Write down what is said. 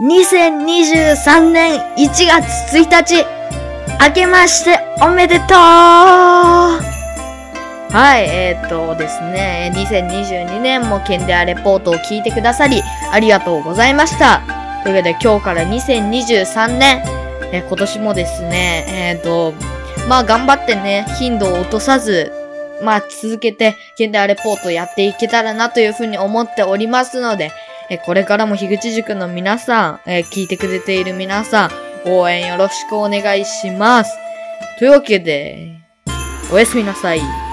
2023年1月1日、明けましておめでとうはい、えー、っとですね、2022年もケンデアレポートを聞いてくださり、ありがとうございました。というわけで今日から2023年、え今年もですね、えー、っと、まあ頑張ってね、頻度を落とさず、まあ続けて、現代レポートをやっていけたらなというふうに思っておりますので、えこれからも樋口塾の皆さん、え聞いてくれている皆さん、応援よろしくお願いします。というわけで、おやすみなさい。